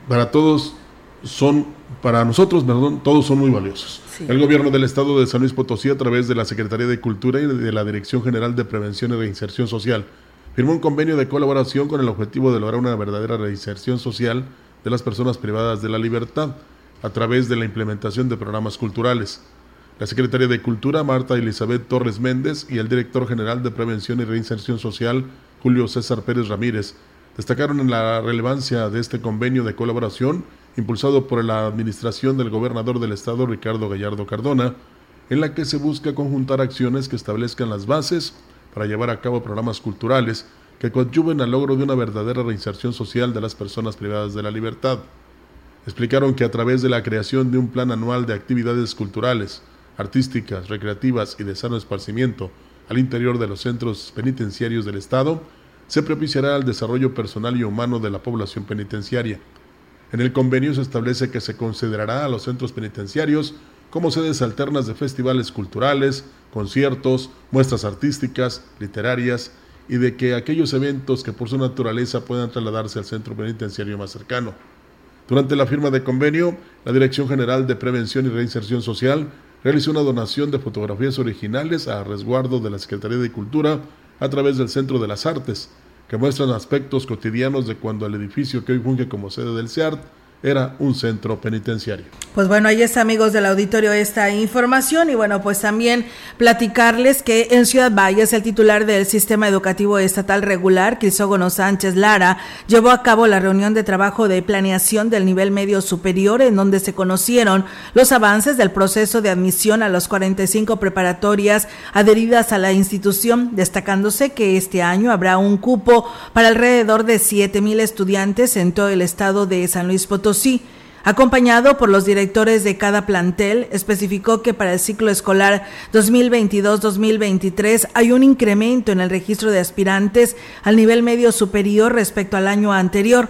Speaker 6: para todos son, para nosotros, perdón, todos son muy valiosos. El gobierno del estado de San Luis Potosí, a través de la Secretaría de Cultura y de la Dirección General de Prevención y Reinserción Social, firmó un convenio de colaboración con el objetivo de lograr una verdadera reinserción social de las personas privadas de la libertad a través de la implementación de programas culturales. La secretaria de Cultura, Marta Elizabeth Torres Méndez, y el director general de Prevención y Reinserción Social, Julio César Pérez Ramírez, destacaron en la relevancia de este convenio de colaboración impulsado por la administración del gobernador del estado, Ricardo Gallardo Cardona, en la que se busca conjuntar acciones que establezcan las bases para llevar a cabo programas culturales que coadyuven al logro de una verdadera reinserción social de las personas privadas de la libertad. Explicaron que a través de la creación de un plan anual de actividades culturales, artísticas, recreativas y de sano esparcimiento al interior de los centros penitenciarios del Estado, se propiciará el desarrollo personal y humano de la población penitenciaria. En el convenio se establece que se considerará a los centros penitenciarios como sedes alternas de festivales culturales, conciertos, muestras artísticas, literarias y de que aquellos eventos que por su naturaleza puedan trasladarse al centro penitenciario más cercano. Durante la firma de convenio, la Dirección General de Prevención y Reinserción Social realizó una donación de fotografías originales a resguardo de la Secretaría de Cultura a través del Centro de las Artes, que muestran aspectos cotidianos de cuando el edificio que hoy funge como sede del CEART era un centro penitenciario.
Speaker 7: Pues bueno, ahí está amigos del auditorio esta información y bueno, pues también platicarles que en Ciudad Valles el titular del Sistema Educativo Estatal Regular, Crisógono Sánchez Lara, llevó a cabo la reunión de trabajo de planeación del nivel medio superior en donde se conocieron los avances del proceso de admisión a las 45 preparatorias adheridas a la institución, destacándose que este año habrá un cupo para alrededor de 7 mil estudiantes en todo el estado de San Luis Potosí sí, Acompañado por los directores de cada plantel, especificó que para el ciclo escolar 2022-2023 hay un incremento en el registro de aspirantes al nivel medio superior respecto al año anterior.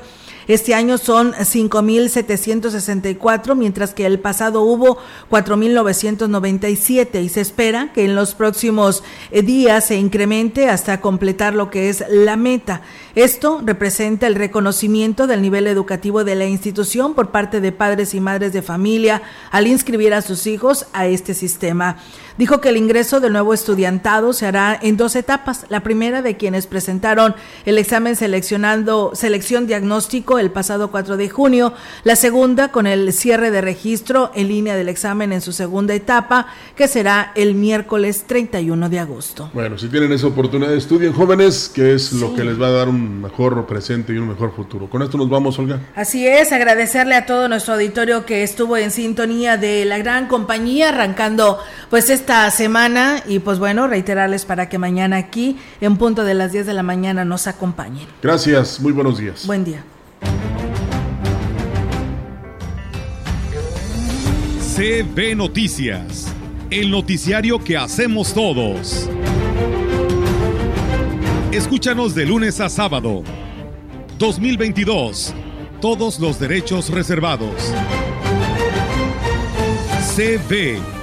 Speaker 7: Este año son 5.764, mientras que el pasado hubo 4.997 y se espera que en los próximos eh, días se incremente hasta completar lo que es la meta. Esto representa el reconocimiento del nivel educativo de la institución por parte de padres y madres de familia al inscribir a sus hijos a este sistema. Dijo que el ingreso del nuevo estudiantado se hará en dos etapas. La primera de quienes presentaron el examen seleccionando selección diagnóstico el pasado 4 de junio, la segunda con el cierre de registro en línea del examen en su segunda etapa, que será el miércoles 31 de agosto.
Speaker 6: Bueno, si tienen esa oportunidad, estudien jóvenes, que es lo que les va a dar un mejor presente y un mejor futuro. Con esto nos vamos, Olga.
Speaker 7: Así es, agradecerle a todo nuestro auditorio que estuvo en sintonía de la gran compañía, arrancando pues esta semana y pues bueno, reiterarles para que mañana aquí en punto de las 10 de la mañana nos acompañen.
Speaker 6: Gracias, muy buenos días.
Speaker 7: Buen día.
Speaker 1: CB Noticias, el noticiario que hacemos todos. Escúchanos de lunes a sábado. 2022. Todos los derechos reservados. CB